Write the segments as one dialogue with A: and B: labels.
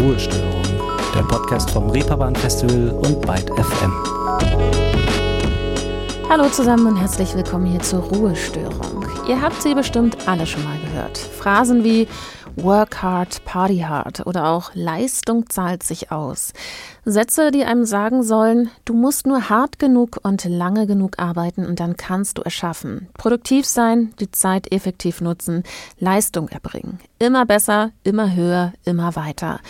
A: Ruhestörung, der Podcast vom Reeperbahn Festival und Byte FM.
B: Hallo zusammen und herzlich willkommen hier zur Ruhestörung. Ihr habt sie bestimmt alle schon mal gehört. Phrasen wie Work hard, party hard oder auch Leistung zahlt sich aus. Sätze, die einem sagen sollen, du musst nur hart genug und lange genug arbeiten und dann kannst du erschaffen. Produktiv sein, die Zeit effektiv nutzen, Leistung erbringen. Immer besser, immer höher, immer weiter.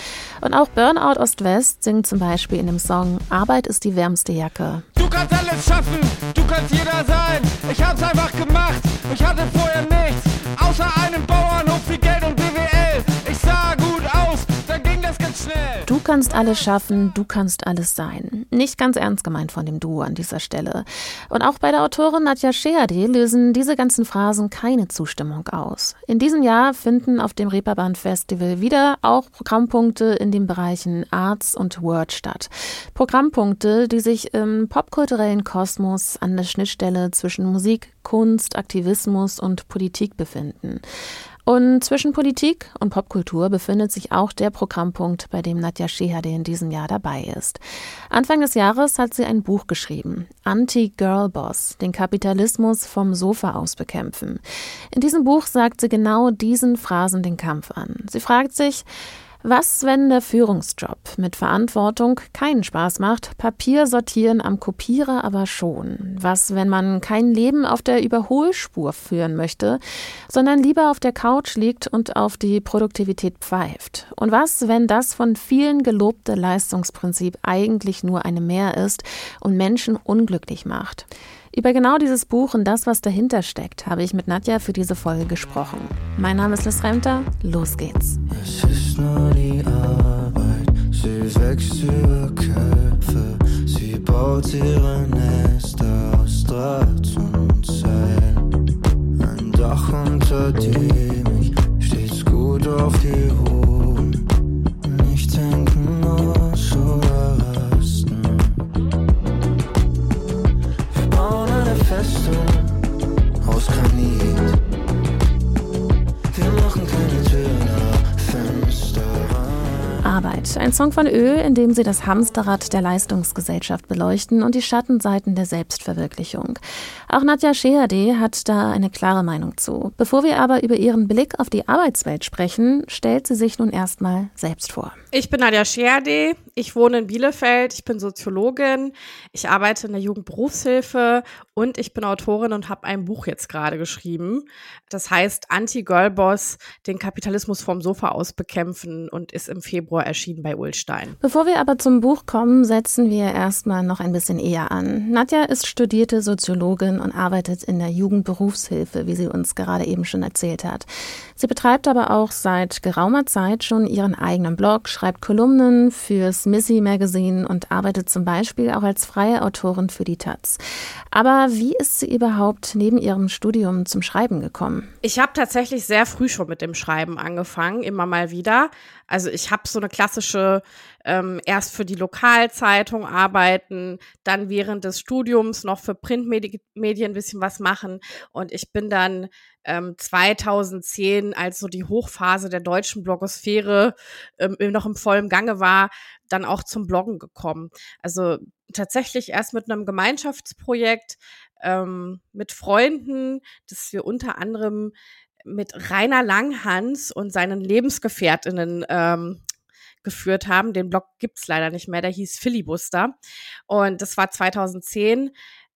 B: Und auch Burnout Ost-West singt zum Beispiel in dem Song Arbeit ist die wärmste Jacke.
C: Du kannst alles schaffen, du kannst jeder sein. Ich hab's einfach gemacht, ich hatte vorher nichts, außer einem Bauernhof, viel Geld und schnell.
B: Du kannst alles schaffen, du kannst alles sein. Nicht ganz ernst gemeint von dem Duo an dieser Stelle. Und auch bei der Autorin Nadja Scheerde lösen diese ganzen Phrasen keine Zustimmung aus. In diesem Jahr finden auf dem Reeperbahn Festival wieder auch Programmpunkte in den Bereichen Arts und Word statt. Programmpunkte, die sich im popkulturellen Kosmos an der Schnittstelle zwischen Musik, Kunst, Aktivismus und Politik befinden. Und zwischen Politik und Popkultur befindet sich auch der Programmpunkt, bei dem Nadja Schehade in diesem Jahr dabei ist. Anfang des Jahres hat sie ein Buch geschrieben, Anti-Girl-Boss, den Kapitalismus vom Sofa aus bekämpfen. In diesem Buch sagt sie genau diesen Phrasen den Kampf an. Sie fragt sich, was, wenn der Führungsjob mit Verantwortung keinen Spaß macht, Papier sortieren am Kopierer aber schon? Was, wenn man kein Leben auf der Überholspur führen möchte, sondern lieber auf der Couch liegt und auf die Produktivität pfeift? Und was, wenn das von vielen gelobte Leistungsprinzip eigentlich nur eine Mehr ist und Menschen unglücklich macht? Über genau dieses Buch und das, was dahinter steckt, habe ich mit Nadja für diese Folge gesprochen. Mein Name ist Liz Remter, los geht's.
D: Nur die Arbeit, sie wächst über Köpfe, sie baut ihre Nester aus Draht und Seil. Ein Dach unter dem ich stets gut auf die Ruhen,
B: Arbeit. Ein Song von Ö, in dem sie das Hamsterrad der Leistungsgesellschaft beleuchten und die Schattenseiten der Selbstverwirklichung. Auch Nadja Scheerde hat da eine klare Meinung zu. Bevor wir aber über ihren Blick auf die Arbeitswelt sprechen, stellt sie sich nun erstmal selbst vor.
E: Ich bin Nadja Scherde, ich wohne in Bielefeld, ich bin Soziologin, ich arbeite in der Jugendberufshilfe und ich bin Autorin und habe ein Buch jetzt gerade geschrieben. Das heißt Anti-Girlboss, den Kapitalismus vom Sofa aus bekämpfen und ist im Februar erschienen bei Ulstein.
B: Bevor wir aber zum Buch kommen, setzen wir erstmal noch ein bisschen eher an. Nadja ist studierte Soziologin und arbeitet in der Jugendberufshilfe, wie sie uns gerade eben schon erzählt hat. Sie betreibt aber auch seit geraumer Zeit schon ihren eigenen Blog, schreibt Kolumnen fürs Missy Magazine und arbeitet zum Beispiel auch als freie Autorin für die Taz. Aber wie ist sie überhaupt neben ihrem Studium zum Schreiben gekommen?
E: Ich habe tatsächlich sehr früh schon mit dem Schreiben angefangen, immer mal wieder. Also ich habe so eine klassische, ähm, erst für die Lokalzeitung arbeiten, dann während des Studiums noch für Printmedien ein bisschen was machen. Und ich bin dann ähm, 2010, als so die Hochphase der deutschen Blogosphäre ähm, noch im vollen Gange war, dann auch zum Bloggen gekommen. Also tatsächlich erst mit einem Gemeinschaftsprojekt ähm, mit Freunden, das wir unter anderem mit Rainer Langhans und seinen Lebensgefährtinnen ähm, geführt haben. Den Blog gibt's leider nicht mehr, der hieß Filibuster. Und das war 2010.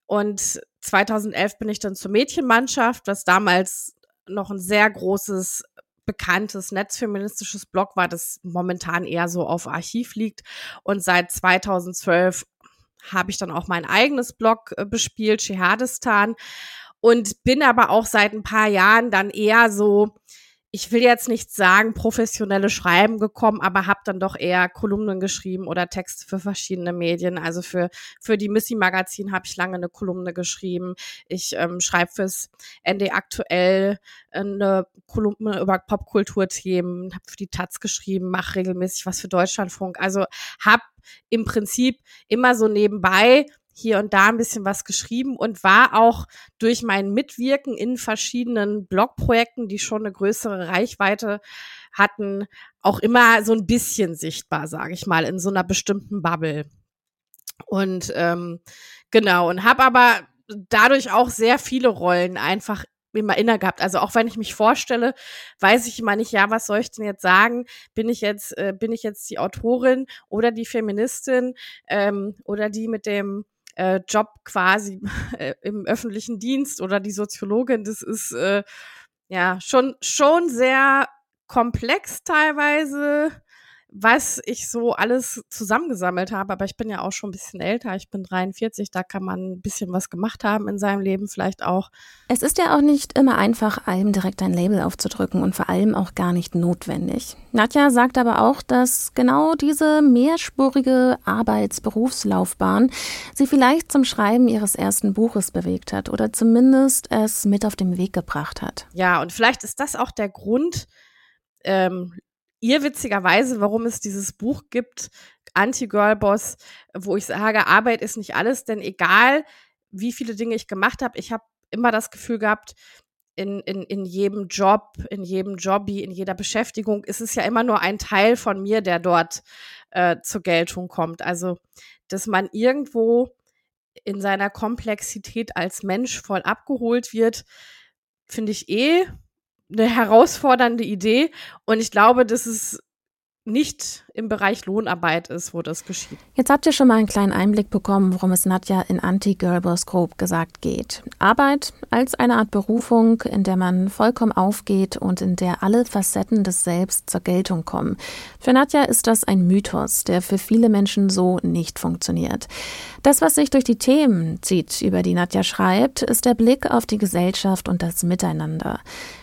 E: Und 2011 bin ich dann zur Mädchenmannschaft, was damals noch ein sehr großes bekanntes netzfeministisches Blog war, das momentan eher so auf Archiv liegt. Und seit 2012 habe ich dann auch mein eigenes Blog äh, bespielt, Shehadistan. Und bin aber auch seit ein paar Jahren dann eher so, ich will jetzt nicht sagen, professionelle Schreiben gekommen, aber habe dann doch eher Kolumnen geschrieben oder Texte für verschiedene Medien. Also für, für die Missy Magazin habe ich lange eine Kolumne geschrieben. Ich ähm, schreibe fürs ND aktuell eine Kolumne über Popkulturthemen, habe für die Taz geschrieben, mache regelmäßig was für Deutschlandfunk. Also habe im Prinzip immer so nebenbei hier und da ein bisschen was geschrieben und war auch durch mein Mitwirken in verschiedenen Blogprojekten, die schon eine größere Reichweite hatten, auch immer so ein bisschen sichtbar, sage ich mal, in so einer bestimmten Bubble. Und ähm, genau, und habe aber dadurch auch sehr viele Rollen einfach immer inne gehabt. Also auch wenn ich mich vorstelle, weiß ich immer nicht, ja, was soll ich denn jetzt sagen? Bin ich jetzt, äh, bin ich jetzt die Autorin oder die Feministin ähm, oder die mit dem äh, Job quasi äh, im öffentlichen Dienst oder die Soziologin? Das ist äh, ja schon schon sehr komplex teilweise was ich so alles zusammengesammelt habe, aber ich bin ja auch schon ein bisschen älter, ich bin 43, da kann man ein bisschen was gemacht haben in seinem Leben vielleicht auch.
B: Es ist ja auch nicht immer einfach, allem direkt ein Label aufzudrücken und vor allem auch gar nicht notwendig. Nadja sagt aber auch, dass genau diese mehrspurige Arbeitsberufslaufbahn sie vielleicht zum Schreiben ihres ersten Buches bewegt hat oder zumindest es mit auf den Weg gebracht hat.
E: Ja, und vielleicht ist das auch der Grund, ähm, ihr witzigerweise, warum es dieses Buch gibt, Anti-Girl-Boss, wo ich sage, Arbeit ist nicht alles, denn egal, wie viele Dinge ich gemacht habe, ich habe immer das Gefühl gehabt, in, in, in jedem Job, in jedem Jobby, in jeder Beschäftigung ist es ja immer nur ein Teil von mir, der dort äh, zur Geltung kommt. Also, dass man irgendwo in seiner Komplexität als Mensch voll abgeholt wird, finde ich eh eine herausfordernde Idee. Und ich glaube, dass es nicht im Bereich Lohnarbeit ist, wo das geschieht.
B: Jetzt habt ihr schon mal einen kleinen Einblick bekommen, worum es Nadja in Anti-Girlboss grob gesagt geht. Arbeit als eine Art Berufung, in der man vollkommen aufgeht und in der alle Facetten des Selbst zur Geltung kommen. Für Nadja ist das ein Mythos, der für viele Menschen so nicht funktioniert. Das, was sich durch die Themen zieht, über die Nadja schreibt, ist der Blick auf die Gesellschaft und das Miteinander.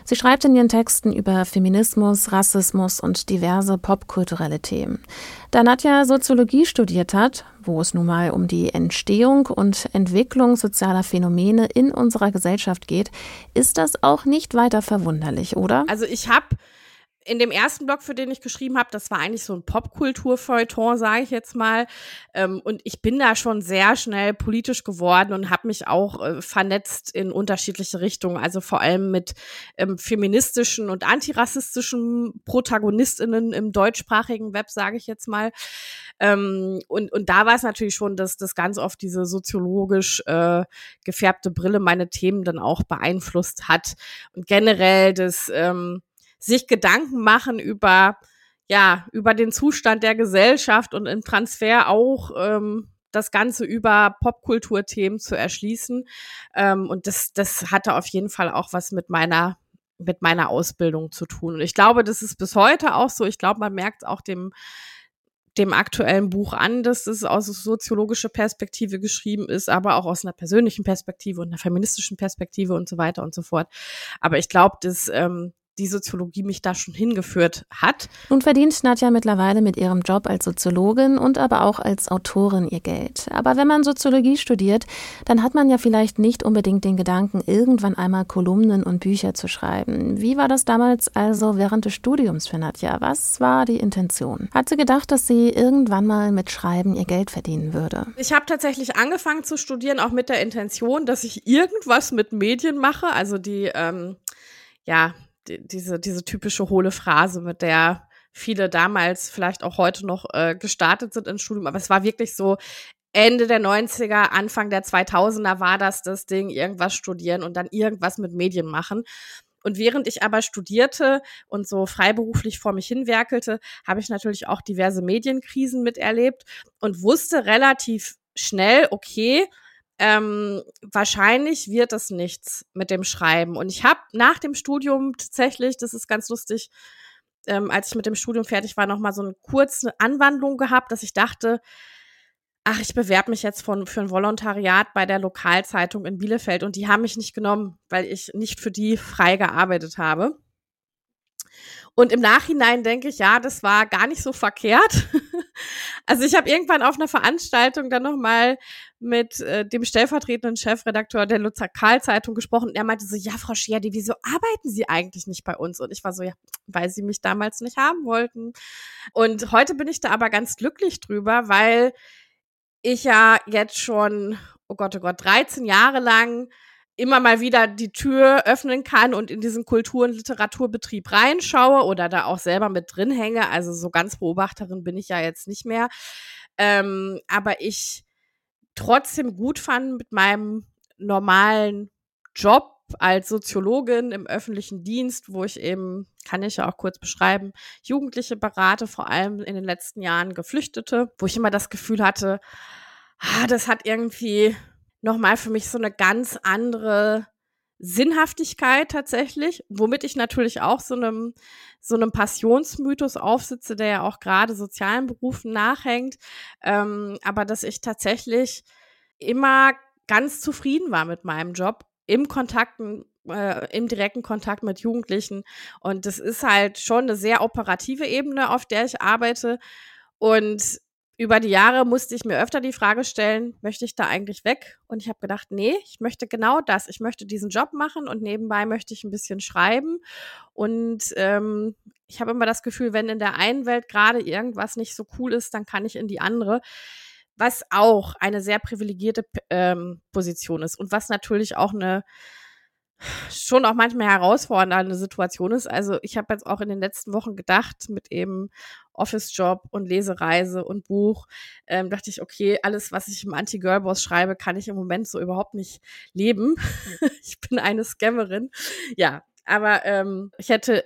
B: Sie schreibt in ihren Texten über Feminismus, Rassismus und diverse popkulturelle Themen. Da Nadja Soziologie studiert hat, wo es nun mal um die Entstehung und Entwicklung sozialer Phänomene in unserer Gesellschaft geht, ist das auch nicht weiter verwunderlich, oder?
E: Also ich habe in dem ersten Blog, für den ich geschrieben habe, das war eigentlich so ein Popkultur-Feuilleton, sage ich jetzt mal. Ähm, und ich bin da schon sehr schnell politisch geworden und habe mich auch äh, vernetzt in unterschiedliche Richtungen. Also vor allem mit ähm, feministischen und antirassistischen ProtagonistInnen im deutschsprachigen Web, sage ich jetzt mal. Ähm, und, und da war es natürlich schon, dass das ganz oft diese soziologisch äh, gefärbte Brille meine Themen dann auch beeinflusst hat. Und generell das ähm, sich Gedanken machen über, ja, über den Zustand der Gesellschaft und im Transfer auch ähm, das Ganze über Popkulturthemen zu erschließen. Ähm, und das, das hatte auf jeden Fall auch was mit meiner mit meiner Ausbildung zu tun. Und ich glaube, das ist bis heute auch so. Ich glaube, man merkt auch dem, dem aktuellen Buch an, dass es aus soziologischer Perspektive geschrieben ist, aber auch aus einer persönlichen Perspektive und einer feministischen Perspektive und so weiter und so fort. Aber ich glaube, dass ähm, die Soziologie mich da schon hingeführt hat.
B: Nun verdient Nadja mittlerweile mit ihrem Job als Soziologin und aber auch als Autorin ihr Geld. Aber wenn man Soziologie studiert, dann hat man ja vielleicht nicht unbedingt den Gedanken, irgendwann einmal Kolumnen und Bücher zu schreiben. Wie war das damals also während des Studiums für Nadja? Was war die Intention? Hat sie gedacht, dass sie irgendwann mal mit Schreiben ihr Geld verdienen würde?
E: Ich habe tatsächlich angefangen zu studieren, auch mit der Intention, dass ich irgendwas mit Medien mache. Also die, ähm, ja, die, diese, diese typische hohle Phrase, mit der viele damals, vielleicht auch heute noch äh, gestartet sind ins Studium. Aber es war wirklich so, Ende der 90er, Anfang der 2000er war das das Ding, irgendwas studieren und dann irgendwas mit Medien machen. Und während ich aber studierte und so freiberuflich vor mich hinwerkelte, habe ich natürlich auch diverse Medienkrisen miterlebt und wusste relativ schnell, okay, ähm, wahrscheinlich wird es nichts mit dem Schreiben. Und ich habe nach dem Studium tatsächlich, das ist ganz lustig, ähm, als ich mit dem Studium fertig war, noch mal so eine kurze Anwandlung gehabt, dass ich dachte, ach, ich bewerbe mich jetzt von, für ein Volontariat bei der Lokalzeitung in Bielefeld und die haben mich nicht genommen, weil ich nicht für die frei gearbeitet habe. Und im Nachhinein denke ich, ja, das war gar nicht so verkehrt. also ich habe irgendwann auf einer Veranstaltung dann nochmal mit äh, dem stellvertretenden Chefredakteur der Lokalzeitung gesprochen. Und er meinte so, ja, Frau Scherdi, wieso arbeiten Sie eigentlich nicht bei uns? Und ich war so, ja, weil Sie mich damals nicht haben wollten. Und heute bin ich da aber ganz glücklich drüber, weil ich ja jetzt schon, oh Gott, oh Gott, 13 Jahre lang immer mal wieder die Tür öffnen kann und in diesen Kultur- und Literaturbetrieb reinschaue oder da auch selber mit drin hänge. Also so ganz Beobachterin bin ich ja jetzt nicht mehr. Ähm, aber ich trotzdem gut fand mit meinem normalen Job als Soziologin im öffentlichen Dienst, wo ich eben, kann ich ja auch kurz beschreiben, Jugendliche berate, vor allem in den letzten Jahren Geflüchtete, wo ich immer das Gefühl hatte, ah, das hat irgendwie nochmal für mich so eine ganz andere Sinnhaftigkeit tatsächlich, womit ich natürlich auch so einem, so einem Passionsmythos aufsitze, der ja auch gerade sozialen Berufen nachhängt, ähm, aber dass ich tatsächlich immer ganz zufrieden war mit meinem Job im Kontakt, äh, im direkten Kontakt mit Jugendlichen. Und das ist halt schon eine sehr operative Ebene, auf der ich arbeite. Und über die Jahre musste ich mir öfter die Frage stellen, möchte ich da eigentlich weg? Und ich habe gedacht, nee, ich möchte genau das. Ich möchte diesen Job machen und nebenbei möchte ich ein bisschen schreiben. Und ähm, ich habe immer das Gefühl, wenn in der einen Welt gerade irgendwas nicht so cool ist, dann kann ich in die andere was auch eine sehr privilegierte ähm, Position ist und was natürlich auch eine schon auch manchmal herausfordernde Situation ist. Also ich habe jetzt auch in den letzten Wochen gedacht, mit eben Office-Job und Lesereise und Buch, ähm, dachte ich, okay, alles, was ich im Anti-Girl-Boss schreibe, kann ich im Moment so überhaupt nicht leben. ich bin eine Scammerin. Ja, aber ähm, ich hätte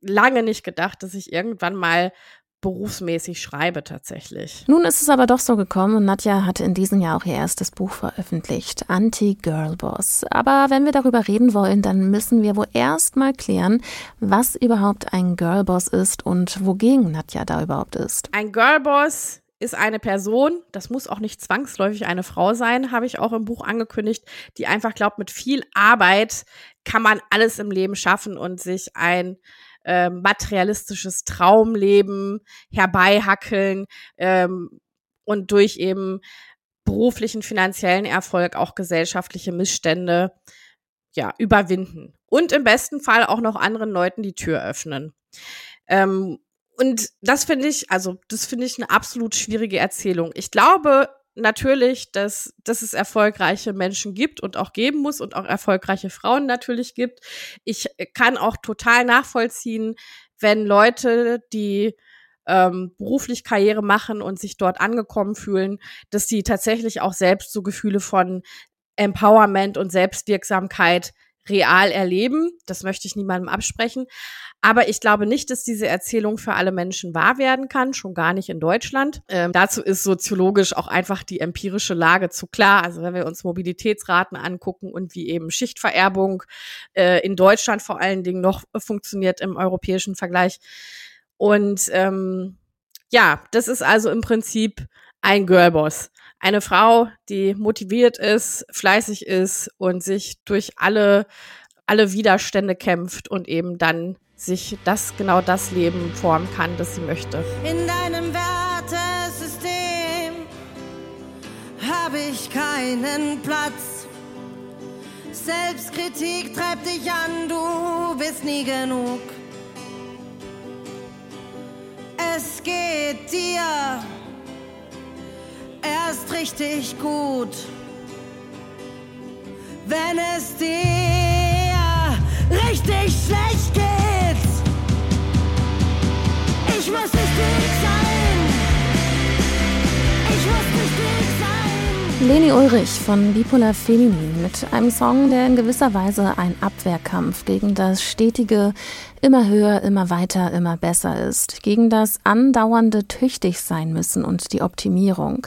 E: lange nicht gedacht, dass ich irgendwann mal berufsmäßig schreibe tatsächlich.
B: Nun ist es aber doch so gekommen und Nadja hatte in diesem Jahr auch ihr erstes Buch veröffentlicht, Anti-Girl-Boss. Aber wenn wir darüber reden wollen, dann müssen wir wohl erst mal klären, was überhaupt ein Girlboss ist und wogegen Nadja da überhaupt ist.
E: Ein Girlboss ist eine Person, das muss auch nicht zwangsläufig eine Frau sein, habe ich auch im Buch angekündigt, die einfach glaubt, mit viel Arbeit kann man alles im Leben schaffen und sich ein äh, materialistisches Traumleben herbeihackeln ähm, und durch eben beruflichen, finanziellen Erfolg auch gesellschaftliche Missstände ja, überwinden. Und im besten Fall auch noch anderen Leuten die Tür öffnen. Ähm, und das finde ich, also das finde ich eine absolut schwierige Erzählung. Ich glaube, natürlich, dass, dass es erfolgreiche Menschen gibt und auch geben muss und auch erfolgreiche Frauen natürlich gibt. Ich kann auch total nachvollziehen, wenn Leute, die ähm, beruflich Karriere machen und sich dort angekommen fühlen, dass sie tatsächlich auch selbst so Gefühle von Empowerment und Selbstwirksamkeit real erleben. Das möchte ich niemandem absprechen. Aber ich glaube nicht, dass diese Erzählung für alle Menschen wahr werden kann, schon gar nicht in Deutschland. Ähm, dazu ist soziologisch auch einfach die empirische Lage zu klar. Also wenn wir uns Mobilitätsraten angucken und wie eben Schichtvererbung äh, in Deutschland vor allen Dingen noch funktioniert im europäischen Vergleich. Und ähm, ja, das ist also im Prinzip ein Girlboss. Eine Frau, die motiviert ist, fleißig ist und sich durch alle, alle Widerstände kämpft und eben dann sich das genau das Leben formen kann, das sie möchte.
F: In deinem Wertesystem habe ich keinen Platz. Selbstkritik treibt dich an, du bist nie genug. Es geht dir erst richtig gut, wenn es dir richtig schlecht geht. Ich muss nicht dick sein. Ich muss nicht dick sein.
B: Leni Ulrich von Bipolar Feminin mit einem Song, der in gewisser Weise ein Abwehrkampf gegen das stetige immer höher, immer weiter, immer besser ist, gegen das andauernde tüchtig sein müssen und die Optimierung.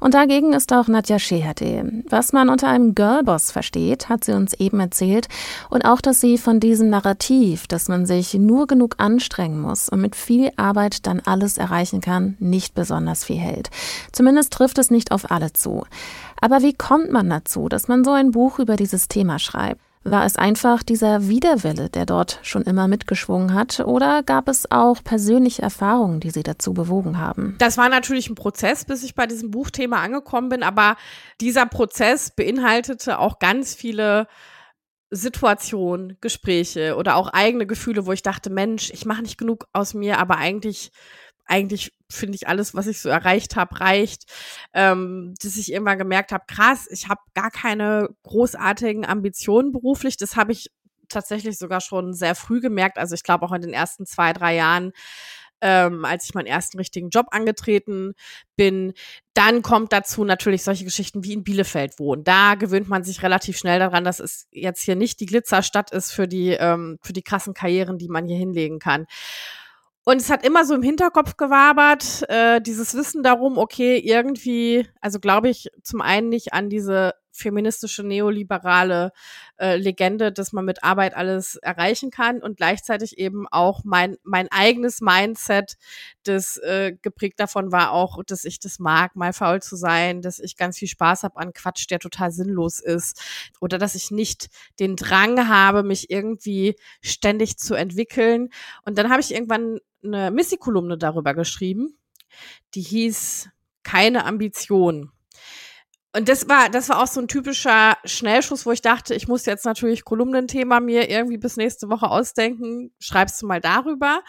B: Und dagegen ist auch Nadja Scheherde. Was man unter einem Girlboss versteht, hat sie uns eben erzählt. Und auch, dass sie von diesem Narrativ, dass man sich nur genug anstrengen muss und mit viel Arbeit dann alles erreichen kann, nicht besonders viel hält. Zumindest trifft es nicht auf alle zu. Aber wie kommt man dazu, dass man so ein Buch über dieses Thema schreibt? War es einfach dieser Widerwille, der dort schon immer mitgeschwungen hat, oder gab es auch persönliche Erfahrungen, die Sie dazu bewogen haben?
E: Das war natürlich ein Prozess, bis ich bei diesem Buchthema angekommen bin, aber dieser Prozess beinhaltete auch ganz viele Situationen, Gespräche oder auch eigene Gefühle, wo ich dachte, Mensch, ich mache nicht genug aus mir, aber eigentlich eigentlich finde ich alles, was ich so erreicht habe, reicht, ähm, dass ich irgendwann gemerkt habe, krass, ich habe gar keine großartigen Ambitionen beruflich. Das habe ich tatsächlich sogar schon sehr früh gemerkt. Also ich glaube auch in den ersten zwei, drei Jahren ähm, als ich meinen ersten richtigen Job angetreten bin. Dann kommt dazu natürlich solche Geschichten wie in Bielefeld wohnen. Da gewöhnt man sich relativ schnell daran, dass es jetzt hier nicht die Glitzerstadt ist für die, ähm, für die krassen Karrieren, die man hier hinlegen kann. Und es hat immer so im Hinterkopf gewabert, äh, dieses Wissen darum, okay, irgendwie, also glaube ich zum einen nicht an diese feministische neoliberale äh, Legende, dass man mit Arbeit alles erreichen kann und gleichzeitig eben auch mein mein eigenes Mindset, das äh, geprägt davon war auch, dass ich das mag, mal faul zu sein, dass ich ganz viel Spaß habe an Quatsch, der total sinnlos ist oder dass ich nicht den Drang habe, mich irgendwie ständig zu entwickeln. Und dann habe ich irgendwann eine Missy-Kolumne darüber geschrieben, die hieß keine Ambition. Und das war, das war auch so ein typischer Schnellschuss, wo ich dachte, ich muss jetzt natürlich Kolumnenthema mir irgendwie bis nächste Woche ausdenken. Schreibst du mal darüber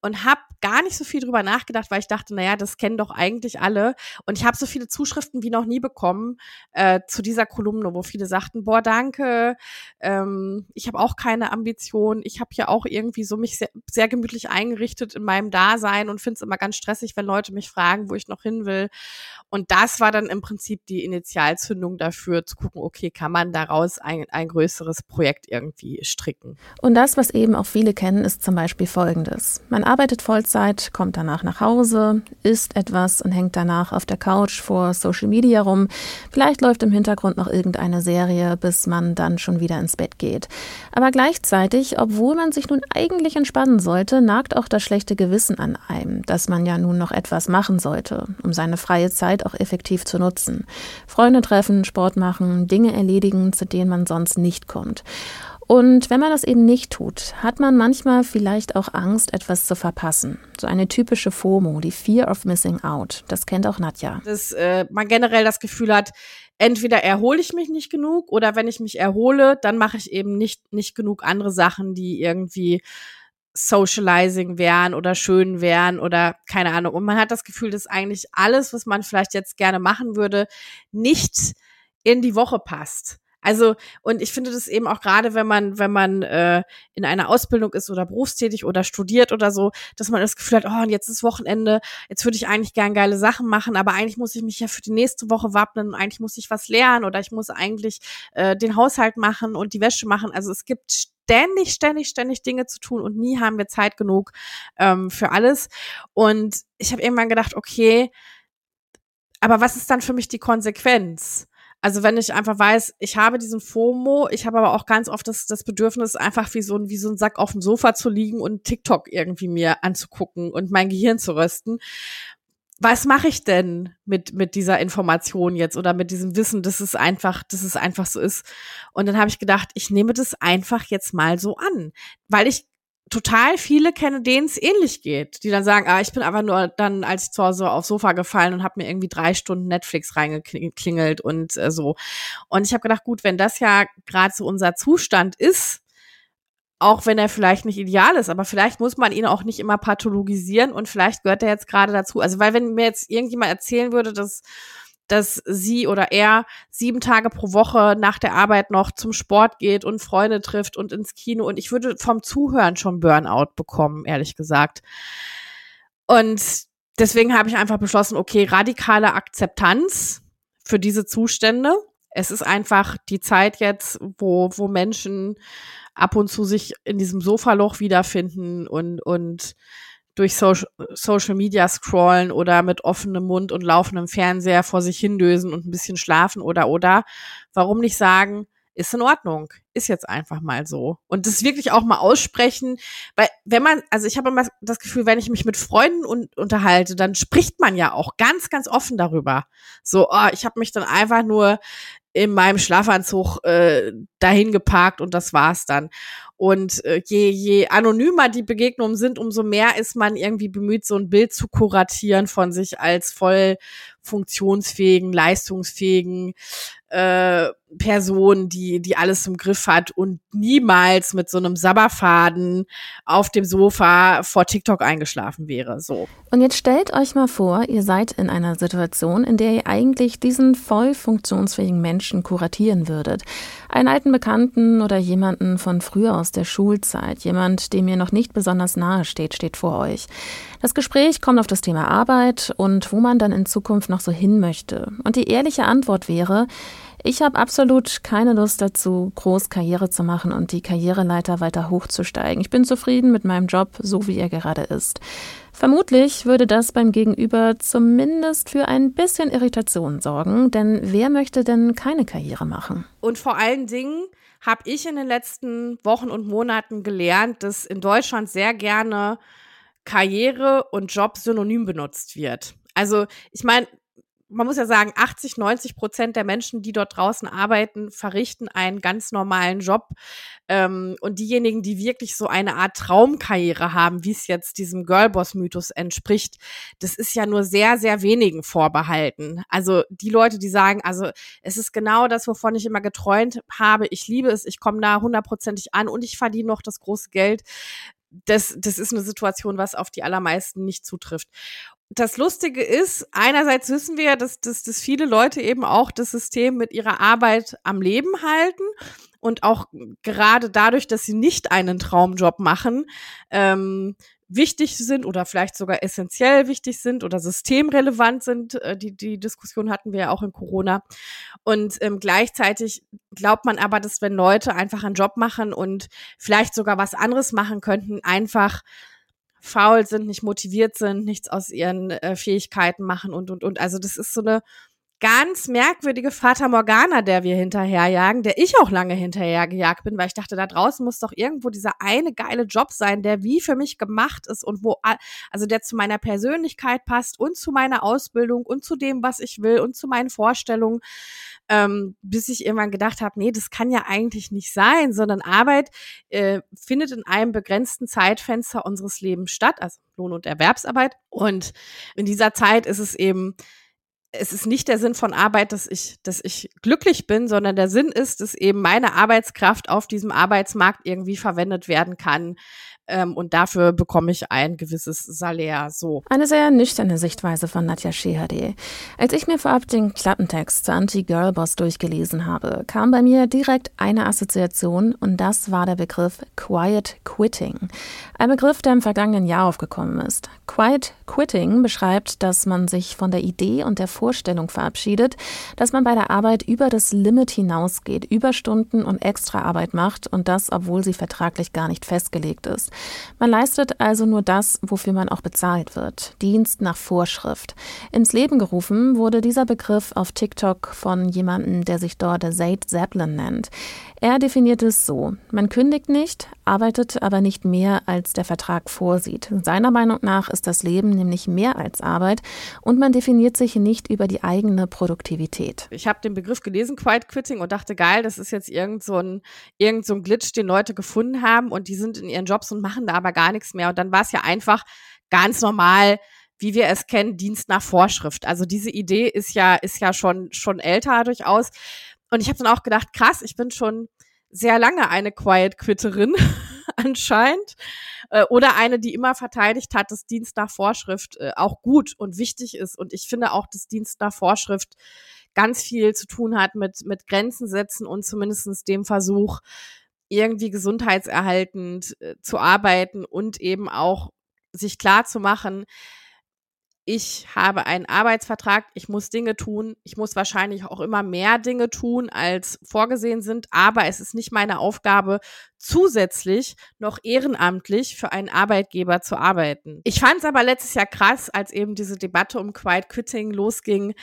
E: und habe gar nicht so viel drüber nachgedacht, weil ich dachte, naja, das kennen doch eigentlich alle. Und ich habe so viele Zuschriften wie noch nie bekommen äh, zu dieser Kolumne, wo viele sagten, boah, danke, ähm, ich habe auch keine Ambition, ich habe ja auch irgendwie so mich sehr, sehr gemütlich eingerichtet in meinem Dasein und finde es immer ganz stressig, wenn Leute mich fragen, wo ich noch hin will. Und das war dann im Prinzip die Initialzündung dafür, zu gucken, okay, kann man daraus ein, ein größeres Projekt irgendwie stricken.
B: Und das, was eben auch viele kennen, ist zum Beispiel Folgendes. Man arbeitet Vollzeit, kommt danach nach Hause, isst etwas und hängt danach auf der Couch vor Social Media rum. Vielleicht läuft im Hintergrund noch irgendeine Serie, bis man dann schon wieder ins Bett geht. Aber gleichzeitig, obwohl man sich nun eigentlich entspannen sollte, nagt auch das schlechte Gewissen an einem, dass man ja nun noch etwas machen sollte, um seine freie Zeit auch effektiv zu nutzen. Freunde treffen, Sport machen, Dinge erledigen, zu denen man sonst nicht kommt. Und wenn man das eben nicht tut, hat man manchmal vielleicht auch Angst, etwas zu verpassen. So eine typische FOMO, die Fear of Missing Out. Das kennt auch Nadja.
E: Dass äh, man generell das Gefühl hat, entweder erhole ich mich nicht genug oder wenn ich mich erhole, dann mache ich eben nicht, nicht genug andere Sachen, die irgendwie Socializing wären oder schön wären oder keine Ahnung. Und man hat das Gefühl, dass eigentlich alles, was man vielleicht jetzt gerne machen würde, nicht in die Woche passt. Also, und ich finde das eben auch gerade, wenn man, wenn man äh, in einer Ausbildung ist oder berufstätig oder studiert oder so, dass man das Gefühl hat, oh, und jetzt ist Wochenende, jetzt würde ich eigentlich gern geile Sachen machen, aber eigentlich muss ich mich ja für die nächste Woche wappnen und eigentlich muss ich was lernen oder ich muss eigentlich äh, den Haushalt machen und die Wäsche machen. Also es gibt ständig, ständig, ständig Dinge zu tun und nie haben wir Zeit genug ähm, für alles. Und ich habe irgendwann gedacht, okay, aber was ist dann für mich die Konsequenz? Also wenn ich einfach weiß, ich habe diesen FOMO, ich habe aber auch ganz oft das, das Bedürfnis, einfach wie so, ein, wie so ein Sack auf dem Sofa zu liegen und TikTok irgendwie mir anzugucken und mein Gehirn zu rösten. Was mache ich denn mit, mit dieser Information jetzt oder mit diesem Wissen, dass es einfach, dass es einfach so ist? Und dann habe ich gedacht, ich nehme das einfach jetzt mal so an, weil ich total viele kenne, denen es ähnlich geht, die dann sagen, ah, ich bin einfach nur dann, als ich zu Hause aufs Sofa gefallen und habe mir irgendwie drei Stunden Netflix reingeklingelt und äh, so. Und ich habe gedacht, gut, wenn das ja gerade so unser Zustand ist, auch wenn er vielleicht nicht ideal ist, aber vielleicht muss man ihn auch nicht immer pathologisieren und vielleicht gehört er jetzt gerade dazu. Also, weil wenn mir jetzt irgendjemand erzählen würde, dass dass sie oder er sieben Tage pro Woche nach der Arbeit noch zum Sport geht und Freunde trifft und ins Kino. Und ich würde vom Zuhören schon Burnout bekommen, ehrlich gesagt. Und deswegen habe ich einfach beschlossen, okay, radikale Akzeptanz für diese Zustände. Es ist einfach die Zeit jetzt, wo, wo Menschen ab und zu sich in diesem Sofaloch wiederfinden und, und durch Social, Social Media scrollen oder mit offenem Mund und laufendem Fernseher vor sich hindösen und ein bisschen schlafen oder oder. Warum nicht sagen, ist in Ordnung, ist jetzt einfach mal so. Und das wirklich auch mal aussprechen, weil wenn man, also ich habe immer das Gefühl, wenn ich mich mit Freunden un unterhalte, dann spricht man ja auch ganz, ganz offen darüber. So, oh, ich habe mich dann einfach nur in meinem Schlafanzug äh, dahin geparkt und das war's dann. Und äh, je, je anonymer die Begegnungen sind, umso mehr ist man irgendwie bemüht, so ein Bild zu kuratieren von sich als voll funktionsfähigen, leistungsfähigen, äh, Person, die, die alles im Griff hat und niemals mit so einem Sabberfaden auf dem Sofa vor TikTok eingeschlafen wäre. So.
B: Und jetzt stellt euch mal vor, ihr seid in einer Situation, in der ihr eigentlich diesen voll funktionsfähigen Menschen kuratieren würdet. Einen alten Bekannten oder jemanden von früher aus der Schulzeit, jemand, dem ihr noch nicht besonders nahe steht, steht vor euch. Das Gespräch kommt auf das Thema Arbeit und wo man dann in Zukunft noch so hin möchte. Und die ehrliche Antwort wäre, ich habe absolut keine Lust dazu, groß Karriere zu machen und die Karriereleiter weiter hochzusteigen. Ich bin zufrieden mit meinem Job, so wie er gerade ist. Vermutlich würde das beim Gegenüber zumindest für ein bisschen Irritation sorgen, denn wer möchte denn keine Karriere machen?
E: Und vor allen Dingen habe ich in den letzten Wochen und Monaten gelernt, dass in Deutschland sehr gerne Karriere und Job synonym benutzt wird. Also ich meine, man muss ja sagen, 80, 90 Prozent der Menschen, die dort draußen arbeiten, verrichten einen ganz normalen Job. Ähm, und diejenigen, die wirklich so eine Art Traumkarriere haben, wie es jetzt diesem Girlboss-Mythos entspricht, das ist ja nur sehr, sehr wenigen vorbehalten. Also die Leute, die sagen, also es ist genau das, wovon ich immer geträumt habe. Ich liebe es, ich komme da hundertprozentig an und ich verdiene noch das große Geld das, das ist eine Situation, was auf die allermeisten nicht zutrifft das Lustige ist, einerseits wissen wir, dass, dass, dass viele Leute eben auch das System mit ihrer Arbeit am Leben halten und auch gerade dadurch, dass sie nicht einen Traumjob machen, ähm, wichtig sind oder vielleicht sogar essentiell wichtig sind oder systemrelevant sind. Äh, die, die Diskussion hatten wir ja auch in Corona. Und ähm, gleichzeitig glaubt man aber, dass wenn Leute einfach einen Job machen und vielleicht sogar was anderes machen könnten, einfach faul sind, nicht motiviert sind, nichts aus ihren äh, Fähigkeiten machen und, und, und. Also das ist so eine ganz merkwürdige Fata Morgana, der wir hinterherjagen, der ich auch lange hinterhergejagt bin, weil ich dachte, da draußen muss doch irgendwo dieser eine geile Job sein, der wie für mich gemacht ist und wo, also der zu meiner Persönlichkeit passt und zu meiner Ausbildung und zu dem, was ich will und zu meinen Vorstellungen ähm, bis ich irgendwann gedacht habe, nee, das kann ja eigentlich nicht sein, sondern Arbeit äh, findet in einem begrenzten Zeitfenster unseres Lebens statt, also Lohn- und Erwerbsarbeit. Und in dieser Zeit ist es eben es ist nicht der Sinn von Arbeit, dass ich, dass ich glücklich bin, sondern der Sinn ist, dass eben meine Arbeitskraft auf diesem Arbeitsmarkt irgendwie verwendet werden kann, ähm, und dafür bekomme ich ein gewisses Salär. So.
B: Eine sehr nüchterne Sichtweise von Nadja Shehadeh. Als ich mir vorab den Klappentext zur Anti-Girl-Boss durchgelesen habe, kam bei mir direkt eine Assoziation und das war der Begriff Quiet Quitting. Ein Begriff, der im vergangenen Jahr aufgekommen ist. Quiet Quitting beschreibt, dass man sich von der Idee und der Vorstellung verabschiedet, dass man bei der Arbeit über das Limit hinausgeht, Überstunden und extra Arbeit macht und das, obwohl sie vertraglich gar nicht festgelegt ist. Man leistet also nur das, wofür man auch bezahlt wird. Dienst nach Vorschrift. Ins Leben gerufen wurde dieser Begriff auf TikTok von jemandem, der sich dort Zaid Zeppelin nennt. Er definiert es so. Man kündigt nicht, arbeitet aber nicht mehr, als der Vertrag vorsieht. Seiner Meinung nach ist das Leben nämlich mehr als Arbeit und man definiert sich nicht über die eigene Produktivität.
E: Ich habe den Begriff gelesen, Quiet Quitting, und dachte, geil, das ist jetzt irgend so ein, irgend so ein Glitch, den Leute gefunden haben und die sind in ihren Jobs und machen da aber gar nichts mehr. Und dann war es ja einfach ganz normal, wie wir es kennen, Dienst nach Vorschrift. Also diese Idee ist ja, ist ja schon, schon älter durchaus. Und ich habe dann auch gedacht, krass, ich bin schon sehr lange eine Quiet Quitterin anscheinend äh, oder eine, die immer verteidigt hat, dass Dienst nach Vorschrift äh, auch gut und wichtig ist. Und ich finde auch, dass Dienst nach Vorschrift ganz viel zu tun hat mit, mit Grenzen setzen und zumindestens dem Versuch, irgendwie gesundheitserhaltend äh, zu arbeiten und eben auch sich klar zu machen, ich habe einen Arbeitsvertrag, ich muss Dinge tun, ich muss wahrscheinlich auch immer mehr Dinge tun, als vorgesehen sind, aber es ist nicht meine Aufgabe, zusätzlich noch ehrenamtlich für einen Arbeitgeber zu arbeiten. Ich fand es aber letztes Jahr krass, als eben diese Debatte um Quiet Quitting losging,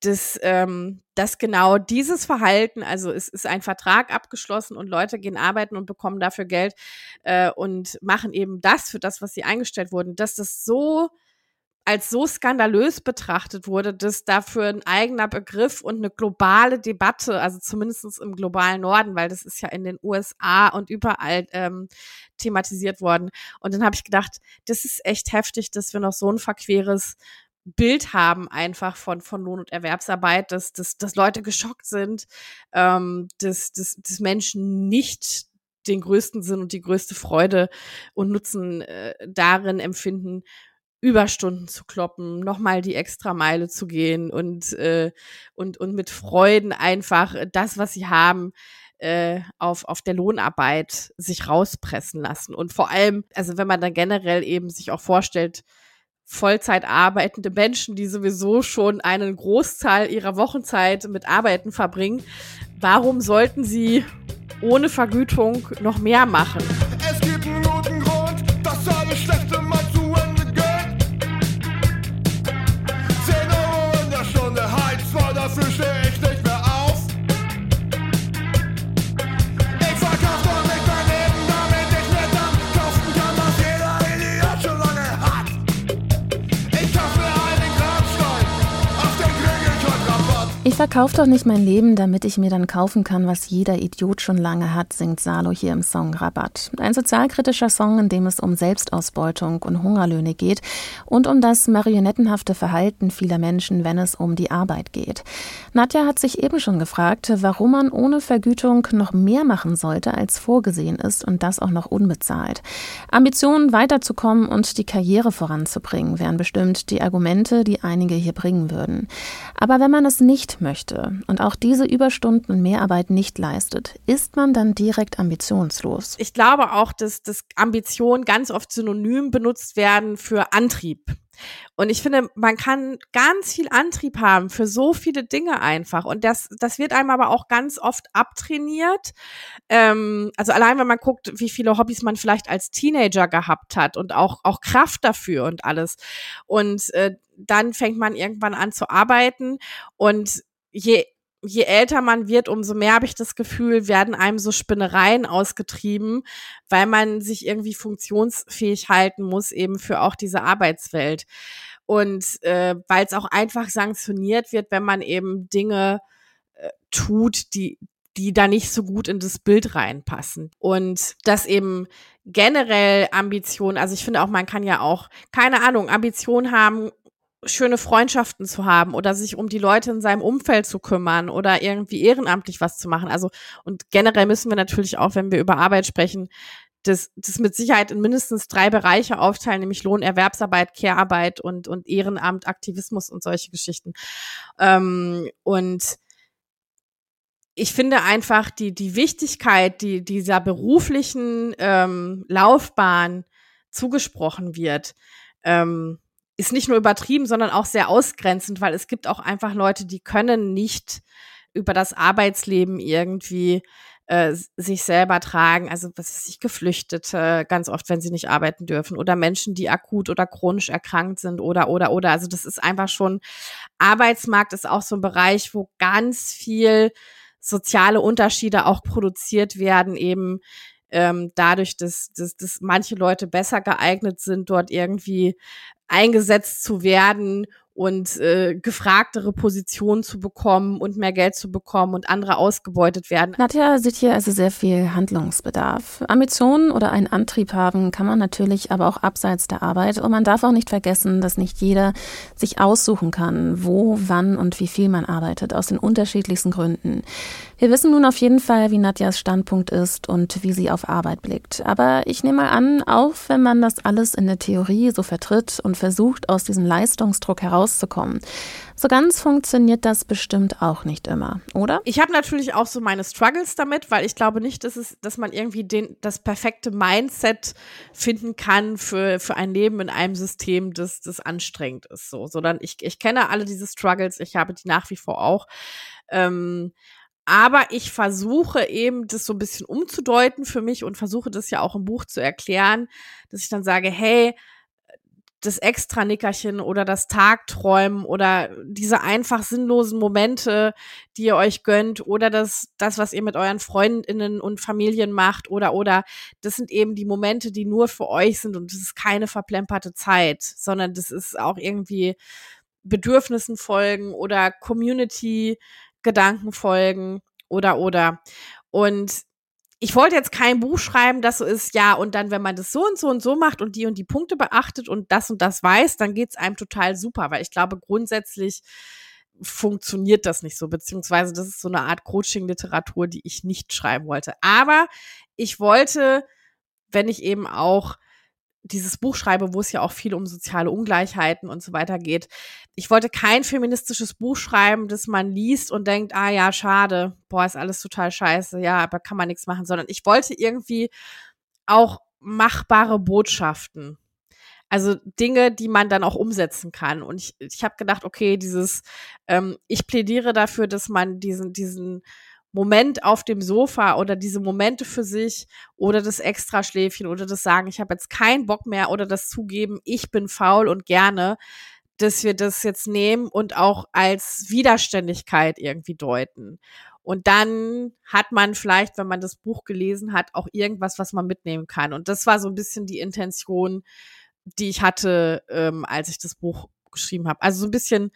E: dass, ähm, dass genau dieses Verhalten, also es ist ein Vertrag abgeschlossen und Leute gehen arbeiten und bekommen dafür Geld äh, und machen eben das für das, was sie eingestellt wurden, dass das so als so skandalös betrachtet wurde, dass dafür ein eigener Begriff und eine globale Debatte, also zumindest im globalen Norden, weil das ist ja in den USA und überall ähm, thematisiert worden. Und dann habe ich gedacht, das ist echt heftig, dass wir noch so ein verqueres Bild haben einfach von, von Lohn- und Erwerbsarbeit, dass, dass, dass Leute geschockt sind, ähm, dass, dass, dass Menschen nicht den größten Sinn und die größte Freude und Nutzen äh, darin empfinden, Überstunden zu kloppen, nochmal die extra Meile zu gehen und, äh, und, und mit Freuden einfach das, was sie haben, äh, auf, auf der Lohnarbeit sich rauspressen lassen. Und vor allem, also wenn man dann generell eben sich auch vorstellt, Vollzeit arbeitende Menschen, die sowieso schon einen Großteil ihrer Wochenzeit mit Arbeiten verbringen, warum sollten sie ohne Vergütung noch mehr machen?
C: Ich
B: verkaufe doch nicht mein Leben, damit ich mir dann kaufen kann, was jeder Idiot schon lange hat, singt Salo hier im Song Rabatt. Ein sozialkritischer Song, in dem es um Selbstausbeutung und Hungerlöhne geht und um das marionettenhafte Verhalten vieler Menschen, wenn es um die Arbeit geht. Nadja hat sich eben schon gefragt, warum man ohne Vergütung noch mehr machen sollte, als vorgesehen ist und das auch noch unbezahlt. Ambitionen weiterzukommen und die Karriere voranzubringen, wären bestimmt die Argumente, die einige hier bringen würden. Aber wenn man es nicht möchte und auch diese Überstunden und Mehrarbeit nicht leistet, ist man dann direkt ambitionslos.
E: Ich glaube auch, dass, dass Ambitionen ganz oft synonym benutzt werden für Antrieb. Und ich finde, man kann ganz viel Antrieb haben für so viele Dinge einfach. Und das, das wird einem aber auch ganz oft abtrainiert. Ähm, also allein, wenn man guckt, wie viele Hobbys man vielleicht als Teenager gehabt hat und auch, auch Kraft dafür und alles. Und äh, dann fängt man irgendwann an zu arbeiten. Und je je älter man wird, umso mehr habe ich das Gefühl, werden einem so Spinnereien ausgetrieben, weil man sich irgendwie funktionsfähig halten muss, eben für auch diese Arbeitswelt. Und äh, weil es auch einfach sanktioniert wird, wenn man eben Dinge äh, tut, die die da nicht so gut in das Bild reinpassen. Und das eben generell Ambition, also ich finde auch, man kann ja auch, keine Ahnung, Ambition haben, schöne Freundschaften zu haben oder sich um die Leute in seinem Umfeld zu kümmern oder irgendwie ehrenamtlich was zu machen. Also und generell müssen wir natürlich auch, wenn wir über Arbeit sprechen, das, das mit Sicherheit in mindestens drei Bereiche aufteilen, nämlich Lohn, Erwerbsarbeit, Care-Arbeit und, und Ehrenamt, Aktivismus und solche Geschichten. Ähm, und ich finde einfach die, die Wichtigkeit, die dieser beruflichen ähm, Laufbahn zugesprochen wird, ähm, ist nicht nur übertrieben, sondern auch sehr ausgrenzend, weil es gibt auch einfach Leute, die können nicht über das Arbeitsleben irgendwie äh, sich selber tragen. Also was ist sich Geflüchtete, ganz oft, wenn sie nicht arbeiten dürfen, oder Menschen, die akut oder chronisch erkrankt sind, oder oder oder. Also das ist einfach schon Arbeitsmarkt ist auch so ein Bereich, wo ganz viel soziale Unterschiede auch produziert werden, eben ähm, dadurch, dass, dass, dass manche Leute besser geeignet sind, dort irgendwie eingesetzt zu werden und äh, gefragtere Positionen zu bekommen und mehr Geld zu bekommen und andere ausgebeutet werden.
B: Nadja sieht hier also sehr viel Handlungsbedarf. Ambitionen oder einen Antrieb haben kann man natürlich aber auch abseits der Arbeit. Und man darf auch nicht vergessen, dass nicht jeder sich aussuchen kann, wo, wann und wie viel man arbeitet, aus den unterschiedlichsten Gründen. Wir wissen nun auf jeden Fall, wie Nadjas Standpunkt ist und wie sie auf Arbeit blickt. Aber ich nehme mal an, auch wenn man das alles in der Theorie so vertritt und versucht, aus diesem Leistungsdruck herauszukommen, so ganz funktioniert das bestimmt auch nicht immer, oder?
E: Ich habe natürlich auch so meine Struggles damit, weil ich glaube nicht, dass es, dass man irgendwie den, das perfekte Mindset finden kann für, für ein Leben in einem System, das, das anstrengend ist, so, sondern ich, ich kenne alle diese Struggles, ich habe die nach wie vor auch. Ähm, aber ich versuche eben, das so ein bisschen umzudeuten für mich und versuche das ja auch im Buch zu erklären, dass ich dann sage, hey, das Extra-Nickerchen oder das Tagträumen oder diese einfach sinnlosen Momente, die ihr euch gönnt oder das, das, was ihr mit euren Freundinnen und Familien macht oder, oder, das sind eben die Momente, die nur für euch sind und das ist keine verplemperte Zeit, sondern das ist auch irgendwie Bedürfnissen folgen oder Community Gedanken folgen oder oder. Und ich wollte jetzt kein Buch schreiben, das so ist, ja, und dann, wenn man das so und so und so macht und die und die Punkte beachtet und das und das weiß, dann geht's einem total super, weil ich glaube, grundsätzlich funktioniert das nicht so, beziehungsweise das ist so eine Art Coaching-Literatur, die ich nicht schreiben wollte. Aber ich wollte, wenn ich eben auch dieses Buch schreibe, wo es ja auch viel um soziale Ungleichheiten und so weiter geht. Ich wollte kein feministisches Buch schreiben, das man liest und denkt, ah ja, schade, boah, ist alles total scheiße, ja, aber kann man nichts machen, sondern ich wollte irgendwie auch machbare Botschaften. Also Dinge, die man dann auch umsetzen kann. Und ich, ich habe gedacht, okay, dieses, ähm, ich plädiere dafür, dass man diesen, diesen Moment auf dem Sofa oder diese Momente für sich oder das Extraschläfchen oder das Sagen, ich habe jetzt keinen Bock mehr oder das Zugeben, ich bin faul und gerne, dass wir das jetzt nehmen und auch als Widerständigkeit irgendwie deuten. Und dann hat man vielleicht, wenn man das Buch gelesen hat, auch irgendwas, was man mitnehmen kann. Und das war so ein bisschen die Intention, die ich hatte, ähm, als ich das Buch geschrieben habe. Also so ein bisschen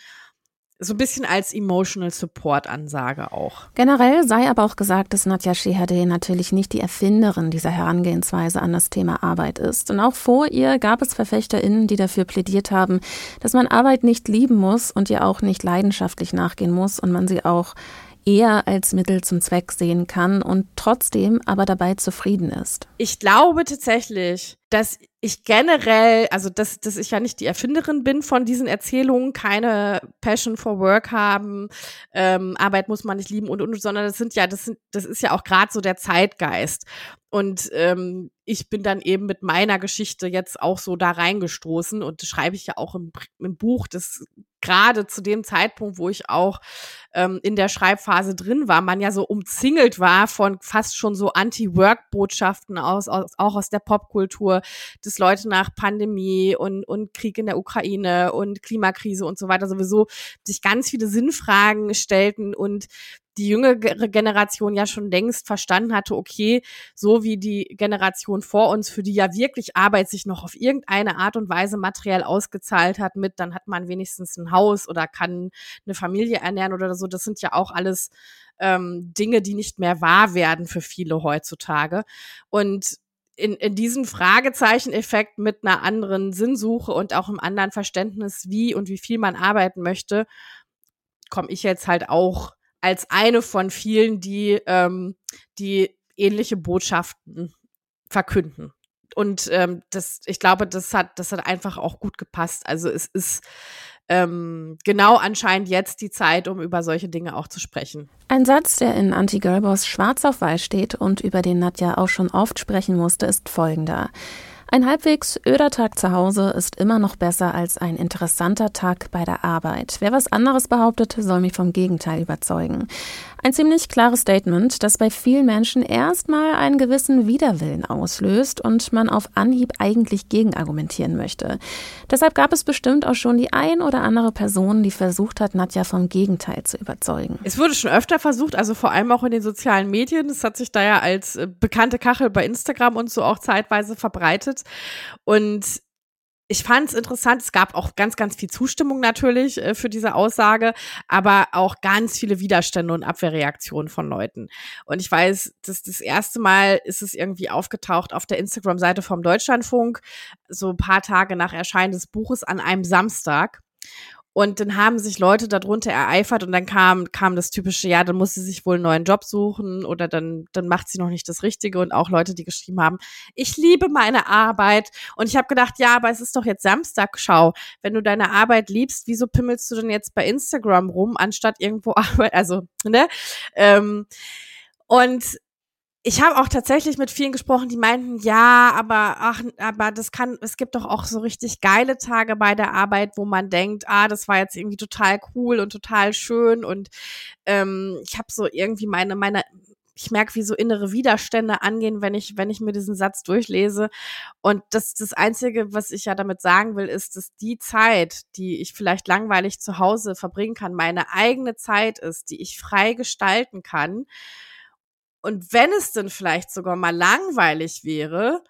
E: so ein bisschen als Emotional Support Ansage auch.
B: Generell sei aber auch gesagt, dass Nadja Shehadeh natürlich nicht die Erfinderin dieser Herangehensweise an das Thema Arbeit ist. Und auch vor ihr gab es VerfechterInnen, die dafür plädiert haben, dass man Arbeit nicht lieben muss und ihr auch nicht leidenschaftlich nachgehen muss und man sie auch eher als Mittel zum Zweck sehen kann und trotzdem aber dabei zufrieden ist.
E: Ich glaube tatsächlich, dass ich generell, also dass, dass ich ja nicht die Erfinderin bin von diesen Erzählungen, keine Passion for Work haben, ähm, Arbeit muss man nicht lieben und, und, sondern das sind ja, das sind, das ist ja auch gerade so der Zeitgeist. Und ähm, ich bin dann eben mit meiner Geschichte jetzt auch so da reingestoßen und das schreibe ich ja auch im, im Buch, das gerade zu dem Zeitpunkt, wo ich auch ähm, in der Schreibphase drin war, man ja so umzingelt war von fast schon so Anti-Work-Botschaften aus, aus, auch aus der Popkultur, dass Leute nach Pandemie und, und Krieg in der Ukraine und Klimakrise und so weiter sowieso sich ganz viele Sinnfragen stellten und die jüngere Generation ja schon längst verstanden hatte, okay, so wie die Generation vor uns, für die ja wirklich Arbeit sich noch auf irgendeine Art und Weise materiell ausgezahlt hat mit, dann hat man wenigstens ein Haus oder kann eine Familie ernähren oder so. Das sind ja auch alles ähm, Dinge, die nicht mehr wahr werden für viele heutzutage. Und in, in diesem Fragezeichen-Effekt mit einer anderen Sinnsuche und auch einem anderen Verständnis, wie und wie viel man arbeiten möchte, komme ich jetzt halt auch als eine von vielen, die, ähm, die ähnliche Botschaften verkünden. Und ähm, das, ich glaube, das hat, das hat einfach auch gut gepasst. Also es ist ähm, genau anscheinend jetzt die Zeit, um über solche Dinge auch zu sprechen.
B: Ein Satz, der in Anti-Girlboss schwarz auf weiß steht und über den Nadja auch schon oft sprechen musste, ist folgender. Ein halbwegs öder Tag zu Hause ist immer noch besser als ein interessanter Tag bei der Arbeit. Wer was anderes behauptet, soll mich vom Gegenteil überzeugen. Ein ziemlich klares Statement, das bei vielen Menschen erstmal einen gewissen Widerwillen auslöst und man auf Anhieb eigentlich gegenargumentieren möchte. Deshalb gab es bestimmt auch schon die ein oder andere Person, die versucht hat, Nadja vom Gegenteil zu überzeugen.
E: Es wurde schon öfter versucht, also vor allem auch in den sozialen Medien. Es hat sich da ja als äh, bekannte Kachel bei Instagram und so auch zeitweise verbreitet. Und ich fand es interessant. Es gab auch ganz, ganz viel Zustimmung natürlich äh, für diese Aussage, aber auch ganz viele Widerstände und Abwehrreaktionen von Leuten. Und ich weiß, dass das erste Mal ist es irgendwie aufgetaucht auf der Instagram-Seite vom Deutschlandfunk, so ein paar Tage nach Erscheinen des Buches an einem Samstag. Und dann haben sich Leute darunter ereifert und dann kam, kam das typische, ja, dann muss sie sich wohl einen neuen Job suchen oder dann, dann macht sie noch nicht das Richtige und auch Leute, die geschrieben haben, ich liebe meine Arbeit. Und ich habe gedacht, ja, aber es ist doch jetzt Samstag, schau. Wenn du deine Arbeit liebst, wieso pimmelst du denn jetzt bei Instagram rum, anstatt irgendwo Arbeit, also, ne? Ähm, und ich habe auch tatsächlich mit vielen gesprochen, die meinten, ja, aber ach, aber das kann, es gibt doch auch so richtig geile Tage bei der Arbeit, wo man denkt, ah, das war jetzt irgendwie total cool und total schön und ähm, ich habe so irgendwie meine meine ich merke, wie so innere Widerstände angehen, wenn ich, wenn ich mir diesen Satz durchlese. Und das, das Einzige, was ich ja damit sagen will, ist, dass die Zeit, die ich vielleicht langweilig zu Hause verbringen kann, meine eigene Zeit ist, die ich frei gestalten kann und wenn es denn vielleicht sogar mal langweilig wäre,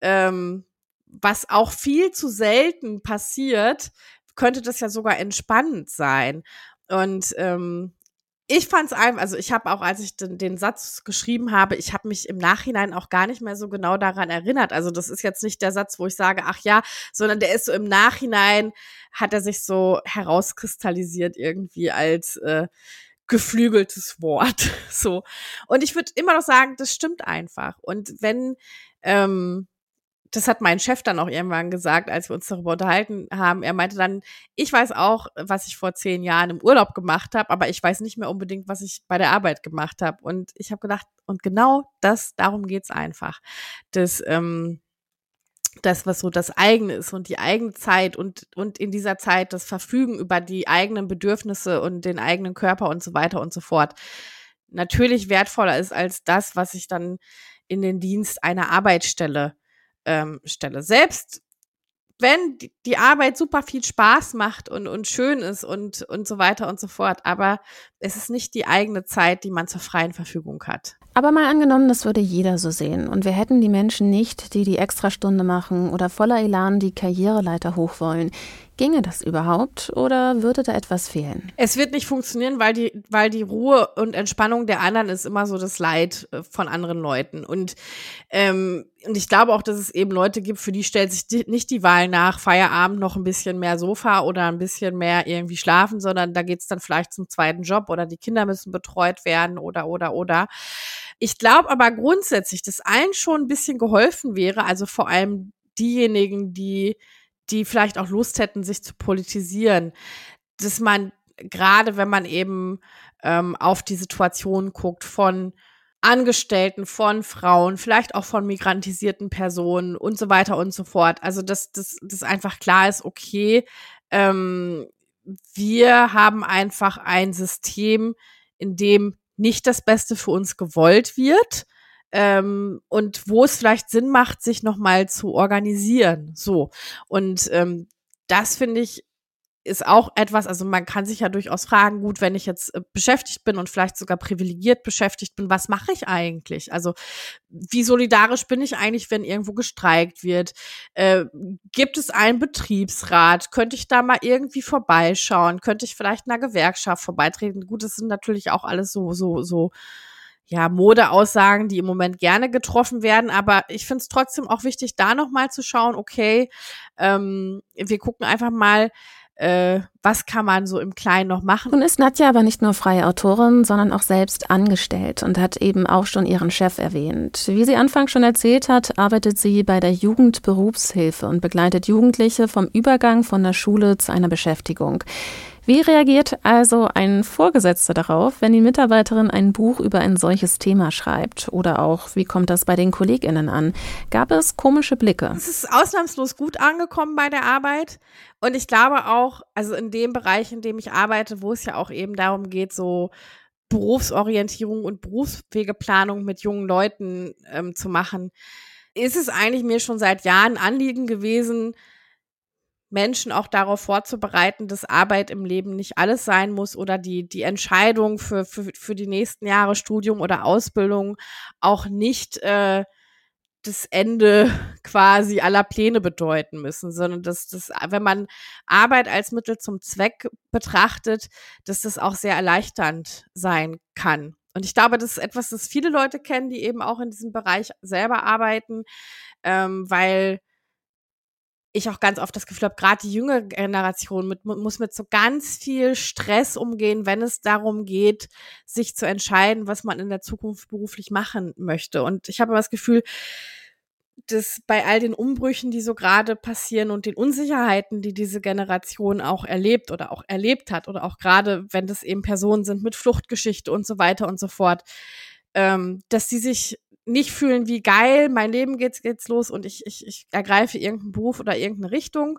E: ähm, was auch viel zu selten passiert, könnte das ja sogar entspannend sein. Und ähm, ich fand es einfach, also ich habe auch, als ich den, den Satz geschrieben habe, ich habe mich im Nachhinein auch gar nicht mehr so genau daran erinnert. Also das ist jetzt nicht der Satz, wo ich sage, ach ja, sondern der ist so im Nachhinein, hat er sich so herauskristallisiert irgendwie als äh, geflügeltes Wort. So. Und ich würde immer noch sagen, das stimmt einfach. Und wenn, ähm, das hat mein Chef dann auch irgendwann gesagt, als wir uns darüber unterhalten haben. Er meinte dann, ich weiß auch, was ich vor zehn Jahren im Urlaub gemacht habe, aber ich weiß nicht mehr unbedingt, was ich bei der Arbeit gemacht habe. Und ich habe gedacht, und genau das, darum geht's einfach. Das, ähm, das, was so das eigene ist und die eigene Zeit und, und in dieser Zeit das Verfügen über die eigenen Bedürfnisse und den eigenen Körper und so weiter und so fort natürlich wertvoller ist als das, was ich dann in den Dienst einer Arbeitsstelle ähm, stelle. Selbst wenn die Arbeit super viel Spaß macht und, und schön ist und, und so weiter und so fort. Aber es ist nicht die eigene Zeit, die man zur freien Verfügung hat.
B: Aber mal angenommen, das würde jeder so sehen und wir hätten die Menschen nicht, die die Extrastunde machen oder voller Elan die Karriereleiter hoch wollen. Ginge das überhaupt oder würde da etwas fehlen?
E: Es wird nicht funktionieren, weil die, weil die Ruhe und Entspannung der anderen ist immer so das Leid äh, von anderen Leuten. Und, ähm, und ich glaube auch, dass es eben Leute gibt, für die stellt sich die, nicht die Wahl nach, Feierabend noch ein bisschen mehr Sofa oder ein bisschen mehr irgendwie schlafen, sondern da geht's dann vielleicht zum zweiten Job oder die Kinder müssen betreut werden oder oder oder. Ich glaube aber grundsätzlich, dass allen schon ein bisschen geholfen wäre, also vor allem diejenigen, die die vielleicht auch Lust hätten, sich zu politisieren, dass man gerade, wenn man eben ähm, auf die Situation guckt von Angestellten, von Frauen, vielleicht auch von migrantisierten Personen und so weiter und so fort. Also dass das, einfach klar ist, okay, ähm, wir haben einfach ein System, in dem nicht das Beste für uns gewollt wird ähm, und wo es vielleicht Sinn macht, sich nochmal zu organisieren. So. Und ähm, das finde ich ist auch etwas, also man kann sich ja durchaus fragen, gut, wenn ich jetzt äh, beschäftigt bin und vielleicht sogar privilegiert beschäftigt bin, was mache ich eigentlich? Also wie solidarisch bin ich eigentlich, wenn irgendwo gestreikt wird? Äh, gibt es einen Betriebsrat? Könnte ich da mal irgendwie vorbeischauen? Könnte ich vielleicht einer Gewerkschaft vorbeitreten? Gut, das sind natürlich auch alles so, so, so ja, Modeaussagen, die im Moment gerne getroffen werden. Aber ich finde es trotzdem auch wichtig, da nochmal zu schauen, okay, ähm, wir gucken einfach mal, äh, was kann man so im Kleinen noch machen.
B: Nun ist Nadja aber nicht nur freie Autorin, sondern auch selbst angestellt und hat eben auch schon ihren Chef erwähnt. Wie sie anfangs schon erzählt hat, arbeitet sie bei der Jugendberufshilfe und begleitet Jugendliche vom Übergang von der Schule zu einer Beschäftigung. Wie reagiert also ein Vorgesetzter darauf, wenn die Mitarbeiterin ein Buch über ein solches Thema schreibt? Oder auch, wie kommt das bei den KollegInnen an? Gab es komische Blicke?
E: Es ist ausnahmslos gut angekommen bei der Arbeit. Und ich glaube auch, also in dem Bereich, in dem ich arbeite, wo es ja auch eben darum geht, so Berufsorientierung und Berufswegeplanung mit jungen Leuten ähm, zu machen, ist es eigentlich mir schon seit Jahren Anliegen gewesen, Menschen auch darauf vorzubereiten, dass Arbeit im Leben nicht alles sein muss oder die, die Entscheidung für, für, für die nächsten Jahre Studium oder Ausbildung auch nicht äh, das Ende quasi aller Pläne bedeuten müssen, sondern dass das, wenn man Arbeit als Mittel zum Zweck betrachtet, dass das auch sehr erleichternd sein kann. Und ich glaube, das ist etwas, das viele Leute kennen, die eben auch in diesem Bereich selber arbeiten, ähm, weil ich auch ganz oft das Gefühl habe, gerade die junge Generation mit, muss mit so ganz viel Stress umgehen, wenn es darum geht, sich zu entscheiden, was man in der Zukunft beruflich machen möchte. Und ich habe das Gefühl, dass bei all den Umbrüchen, die so gerade passieren und den Unsicherheiten, die diese Generation auch erlebt oder auch erlebt hat, oder auch gerade, wenn das eben Personen sind mit Fluchtgeschichte und so weiter und so fort, ähm, dass sie sich nicht fühlen wie geil, mein Leben geht's, geht's los und ich, ich, ich ergreife irgendeinen Beruf oder irgendeine Richtung,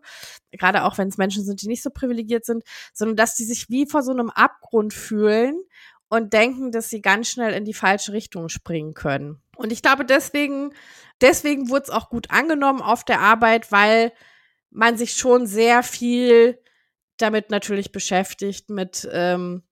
E: gerade auch wenn es Menschen sind, die nicht so privilegiert sind, sondern dass die sich wie vor so einem Abgrund fühlen und denken, dass sie ganz schnell in die falsche Richtung springen können. Und ich glaube, deswegen, deswegen wurde es auch gut angenommen auf der Arbeit, weil man sich schon sehr viel damit natürlich beschäftigt, mit ähm,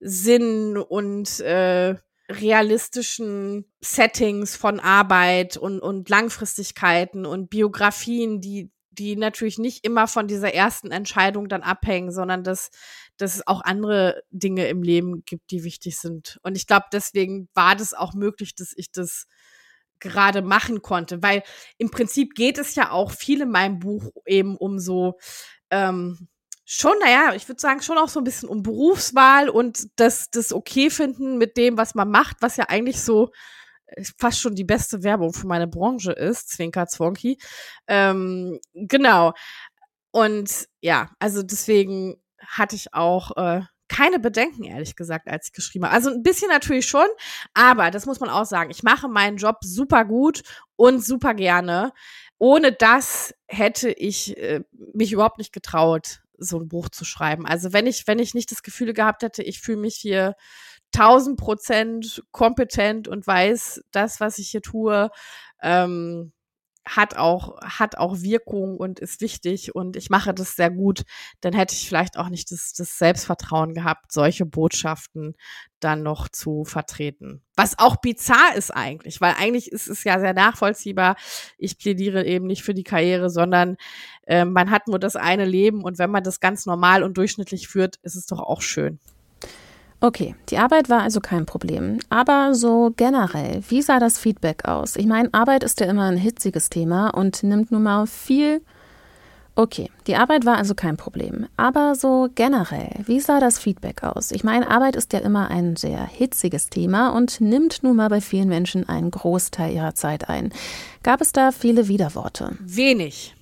E: Sinn und äh, realistischen Settings von Arbeit und, und Langfristigkeiten und Biografien, die die natürlich nicht immer von dieser ersten Entscheidung dann abhängen, sondern dass, dass es auch andere Dinge im Leben gibt, die wichtig sind. Und ich glaube, deswegen war das auch möglich, dass ich das gerade machen konnte, weil im Prinzip geht es ja auch viel in meinem Buch eben um so ähm, schon, naja, ich würde sagen, schon auch so ein bisschen um Berufswahl und das, das okay finden mit dem, was man macht, was ja eigentlich so äh, fast schon die beste Werbung für meine Branche ist, Zwinker Zwonky. Ähm, genau. Und ja, also deswegen hatte ich auch äh, keine Bedenken, ehrlich gesagt, als ich geschrieben habe. Also ein bisschen natürlich schon, aber das muss man auch sagen. Ich mache meinen Job super gut und super gerne. Ohne das hätte ich äh, mich überhaupt nicht getraut, so ein Buch zu schreiben. Also wenn ich, wenn ich nicht das Gefühl gehabt hätte, ich fühle mich hier tausend Prozent kompetent und weiß das, was ich hier tue, ähm, hat auch, hat auch Wirkung und ist wichtig und ich mache das sehr gut, dann hätte ich vielleicht auch nicht das, das Selbstvertrauen gehabt, solche Botschaften dann noch zu vertreten. Was auch bizarr ist eigentlich, weil eigentlich ist es ja sehr nachvollziehbar. Ich plädiere eben nicht für die Karriere, sondern äh, man hat nur das eine Leben und wenn man das ganz normal und durchschnittlich führt, ist es doch auch schön.
B: Okay, die Arbeit war also kein Problem. Aber so generell, wie sah das Feedback aus? Ich meine, Arbeit ist ja immer ein hitziges Thema und nimmt nun mal viel. Okay, die Arbeit war also kein Problem. Aber so generell, wie sah das Feedback aus? Ich meine, Arbeit ist ja immer ein sehr hitziges Thema und nimmt nun mal bei vielen Menschen einen Großteil ihrer Zeit ein. Gab es da viele Widerworte?
E: Wenig.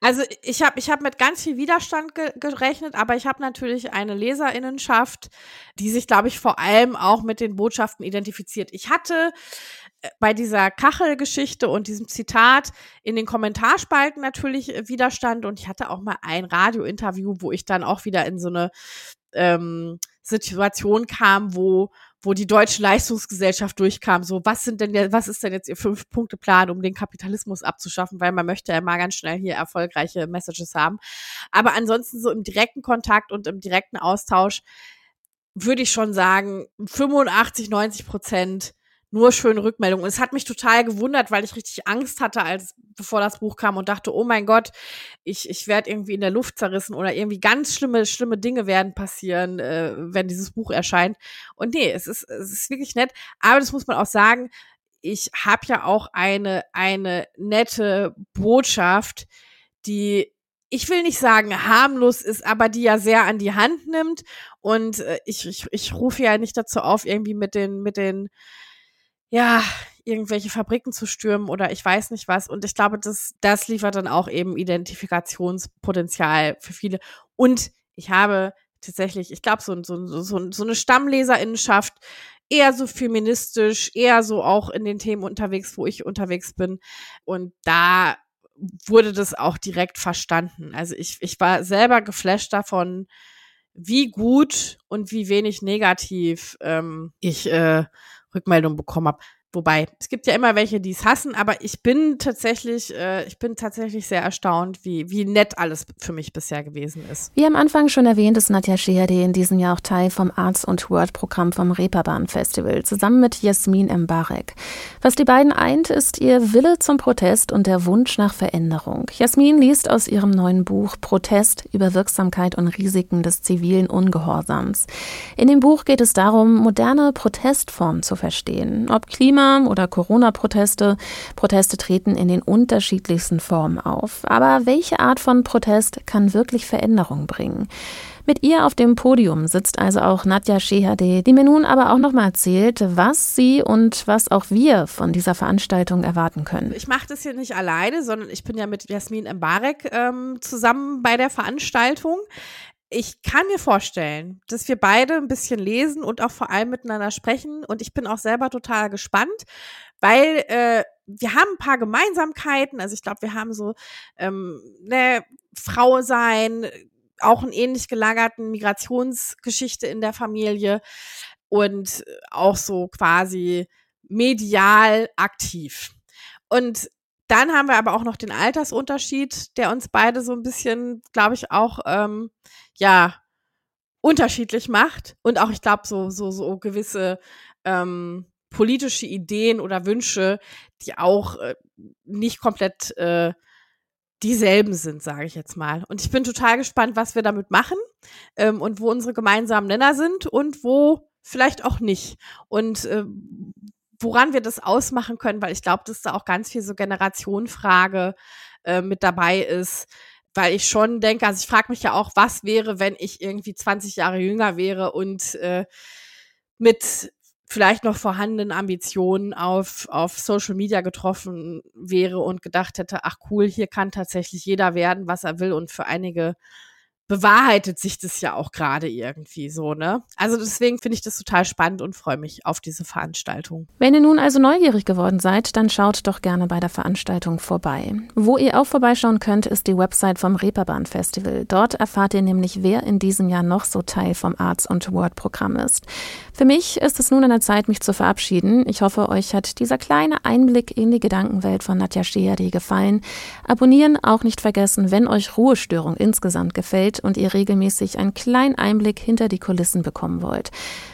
E: Also ich habe ich hab mit ganz viel Widerstand ge gerechnet, aber ich habe natürlich eine Leserinnenschaft, die sich, glaube ich, vor allem auch mit den Botschaften identifiziert. Ich hatte äh, bei dieser Kachelgeschichte und diesem Zitat in den Kommentarspalten natürlich äh, Widerstand und ich hatte auch mal ein Radiointerview, wo ich dann auch wieder in so eine ähm, Situation kam, wo wo die deutsche Leistungsgesellschaft durchkam, so was sind denn was ist denn jetzt ihr Fünf-Punkte-Plan, um den Kapitalismus abzuschaffen, weil man möchte ja mal ganz schnell hier erfolgreiche Messages haben. Aber ansonsten so im direkten Kontakt und im direkten Austausch würde ich schon sagen, 85, 90 Prozent nur schöne Rückmeldungen. Und es hat mich total gewundert, weil ich richtig Angst hatte, als bevor das Buch kam und dachte, oh mein Gott, ich, ich werde irgendwie in der Luft zerrissen oder irgendwie ganz schlimme, schlimme Dinge werden passieren, äh, wenn dieses Buch erscheint. Und nee, es ist, es ist wirklich nett. Aber das muss man auch sagen, ich habe ja auch eine, eine nette Botschaft, die ich will nicht sagen harmlos ist, aber die ja sehr an die Hand nimmt. Und äh, ich, ich, ich rufe ja nicht dazu auf, irgendwie mit den, mit den ja, irgendwelche Fabriken zu stürmen oder ich weiß nicht was. Und ich glaube, das, das liefert dann auch eben Identifikationspotenzial für viele. Und ich habe tatsächlich, ich glaube, so, so, so, so eine Stammleserinnenschaft, eher so feministisch, eher so auch in den Themen unterwegs, wo ich unterwegs bin. Und da wurde das auch direkt verstanden. Also ich, ich war selber geflasht davon, wie gut und wie wenig negativ ähm, ich äh, Rückmeldung bekommen habe. Wobei, es gibt ja immer welche, die es hassen, aber ich bin tatsächlich, äh, ich bin tatsächlich sehr erstaunt, wie, wie nett alles für mich bisher gewesen ist.
B: Wie am Anfang schon erwähnt, ist Nadja Scheherde in diesem Jahr auch Teil vom Arts und Word-Programm vom Reeperbahn Festival, zusammen mit Jasmin Mbarek. Was die beiden eint, ist ihr Wille zum Protest und der Wunsch nach Veränderung. Jasmin liest aus ihrem neuen Buch Protest über Wirksamkeit und Risiken des zivilen Ungehorsams. In dem Buch geht es darum, moderne Protestformen zu verstehen, ob Klima oder Corona-Proteste. Proteste treten in den unterschiedlichsten Formen auf. Aber welche Art von Protest kann wirklich Veränderung bringen? Mit ihr auf dem Podium sitzt also auch Nadja Shehade, die mir nun aber auch nochmal erzählt, was sie und was auch wir von dieser Veranstaltung erwarten können.
E: Ich mache das hier nicht alleine, sondern ich bin ja mit Jasmin Mbarek ähm, zusammen bei der Veranstaltung ich kann mir vorstellen, dass wir beide ein bisschen lesen und auch vor allem miteinander sprechen. Und ich bin auch selber total gespannt, weil äh, wir haben ein paar Gemeinsamkeiten. Also ich glaube, wir haben so ähm, ne, Frau sein, auch einen ähnlich gelagerten Migrationsgeschichte in der Familie und auch so quasi medial aktiv. Und dann haben wir aber auch noch den Altersunterschied, der uns beide so ein bisschen, glaube ich, auch ähm, ja unterschiedlich macht und auch ich glaube so so so gewisse ähm, politische Ideen oder Wünsche, die auch äh, nicht komplett äh, dieselben sind, sage ich jetzt mal. Und ich bin total gespannt, was wir damit machen ähm, und wo unsere gemeinsamen Nenner sind und wo vielleicht auch nicht. Und äh, woran wir das ausmachen können, weil ich glaube, dass da auch ganz viel so Generationenfrage äh, mit dabei ist, weil ich schon denke, also ich frage mich ja auch, was wäre, wenn ich irgendwie 20 Jahre jünger wäre und äh, mit vielleicht noch vorhandenen Ambitionen auf, auf Social Media getroffen wäre und gedacht hätte, ach cool, hier kann tatsächlich jeder werden, was er will und für einige bewahrheitet sich das ja auch gerade irgendwie so, ne? Also deswegen finde ich das total spannend und freue mich auf diese Veranstaltung.
B: Wenn ihr nun also neugierig geworden seid, dann schaut doch gerne bei der Veranstaltung vorbei. Wo ihr auch vorbeischauen könnt, ist die Website vom Reeperbahn Festival. Dort erfahrt ihr nämlich, wer in diesem Jahr noch so Teil vom Arts und Word Programm ist. Für mich ist es nun an der Zeit, mich zu verabschieden. Ich hoffe, euch hat dieser kleine Einblick in die Gedankenwelt von Nadja Scheeri gefallen. Abonnieren auch nicht vergessen, wenn euch Ruhestörung insgesamt gefällt und ihr regelmäßig einen kleinen Einblick hinter die Kulissen bekommen wollt.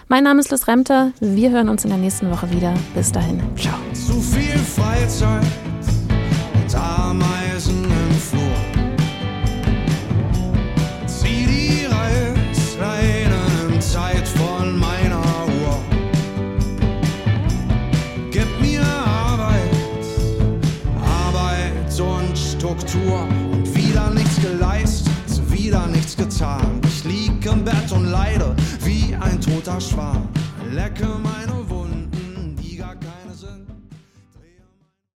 B: Mein Name ist Liz Remter. Wir hören uns in der nächsten Woche wieder. Bis dahin. Ciao.
G: Zu viel Freizeit und Ameisen im Flur. Zieh die Reißleine in Zeit von meiner Uhr. Gib mir Arbeit, Arbeit und Struktur. Getan. Ich lieg im Bett und leide wie ein toter Schwan. Lecke meine